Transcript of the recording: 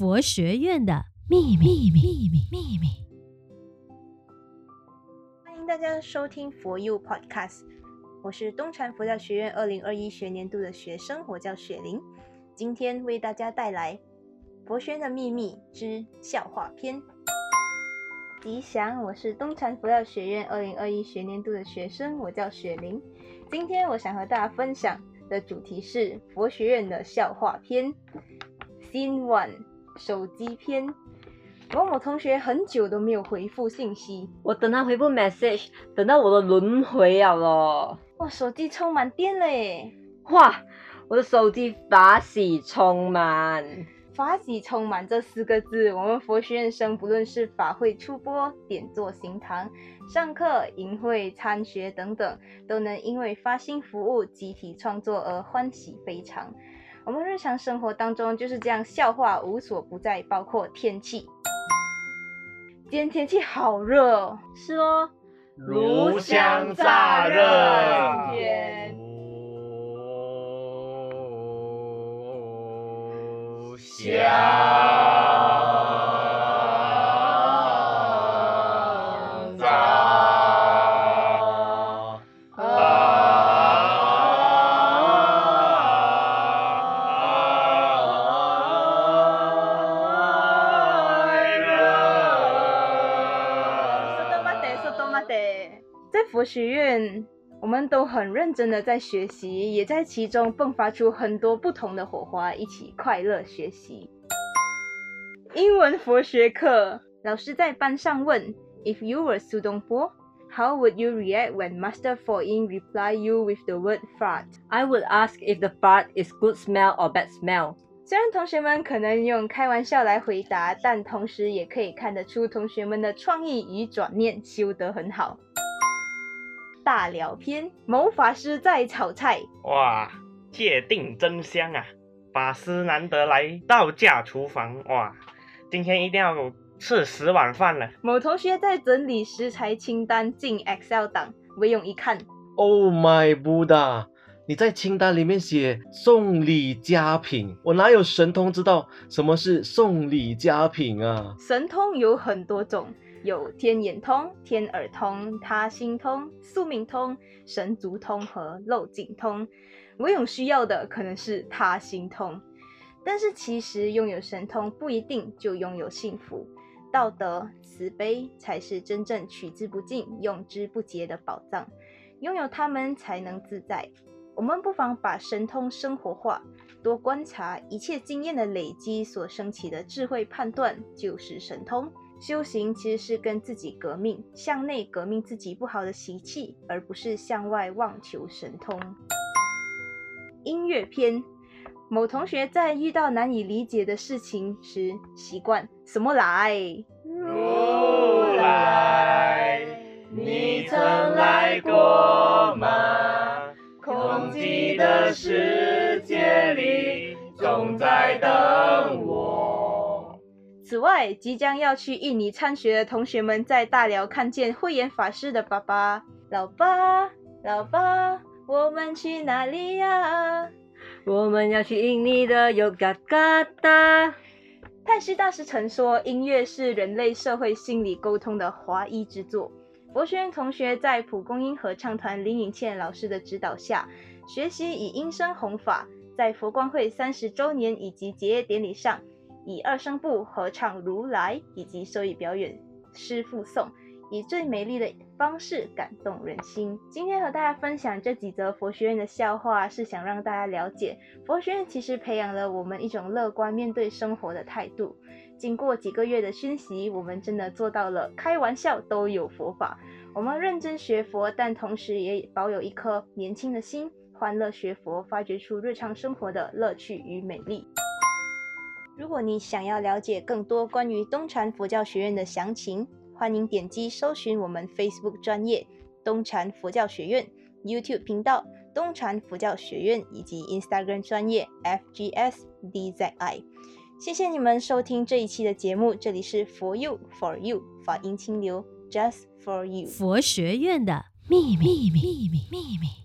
佛学院的秘密秘密秘密。欢迎大家收听佛 u Podcast，我是东禅佛教学院二零二一学年度的学生，我叫雪玲，今天为大家带来《佛学院的秘密之笑话篇》。吉祥，我是东禅佛教学院二零二一学年度的学生，我叫雪玲，今天我想和大家分享的主题是佛学院的笑话篇，Scene One，手机篇。某某同学很久都没有回复信息，我等他回复 message，等到我的轮回了咯。哇，手机充满电了耶！哇，我的手机法喜充满。法喜充满这四个字，我们佛学院生不论是法会出播、点座行堂、上课、营会、参学等等，都能因为发心服务、集体创作而欢喜非常。我们日常生活当中就是这样，笑话无所不在，包括天气。今天天气好热哦，是哦，炉香乍热。天。香。在佛学院，我们都很认真的在学习，也在其中迸发出很多不同的火花，一起快乐学习。英文佛学课，老师在班上问：If you were Sudong Po, how would you react when Master Fo Ying reply you with the word fart? I would ask if the fart is good smell or bad smell. 虽然同学们可能用开玩笑来回答，但同时也可以看得出同学们的创意与转念修得很好。大聊篇，某法师在炒菜。哇，界定真香啊！法师难得来道家厨房，哇，今天一定要吃十碗饭了。某同学在整理食材清单进 Excel 档，唯勇一看，Oh my Buddha！你在清单里面写送礼佳品，我哪有神通知道什么是送礼佳品啊？神通有很多种。有天眼通、天耳通、他心通、宿命通、神足通和漏尽通。唯有需要的可能是他心通，但是其实拥有神通不一定就拥有幸福。道德慈悲才是真正取之不尽、用之不竭的宝藏，拥有它们才能自在。我们不妨把神通生活化，多观察一切经验的累积所升起的智慧判断，就是神通。修行其实是跟自己革命，向内革命自己不好的习气，而不是向外妄求神通。音乐篇，某同学在遇到难以理解的事情时，习惯什么来？如来，你曾来过吗？空寂的世界里，总在等。此外，即将要去印尼参学的同学们在大寮看见慧眼法师的爸爸。老爸，老爸，我们去哪里呀？我们要去印尼的尤嘎嘎达。泰西大师曾说，音乐是人类社会心理沟通的华裔之作。佛学院同学在蒲公英合唱团林颖倩老师的指导下，学习以音声弘法，在佛光会三十周年以及结业典礼上。以二声部合唱《如来》，以及手语表演《师父颂》，以最美丽的方式感动人心。今天和大家分享这几则佛学院的笑话，是想让大家了解，佛学院其实培养了我们一种乐观面对生活的态度。经过几个月的熏习，我们真的做到了开玩笑都有佛法。我们认真学佛，但同时也保有一颗年轻的心，欢乐学佛，发掘出日常生活的乐趣与美丽。如果你想要了解更多关于东禅佛教学院的详情，欢迎点击搜寻我们 Facebook 专业东禅佛教学院、YouTube 频道东禅佛教学院以及 Instagram 专业 FGSDZI。谢谢你们收听这一期的节目，这里是 For You For You 法音清流 Just For You 佛学院的秘密秘密秘密秘密。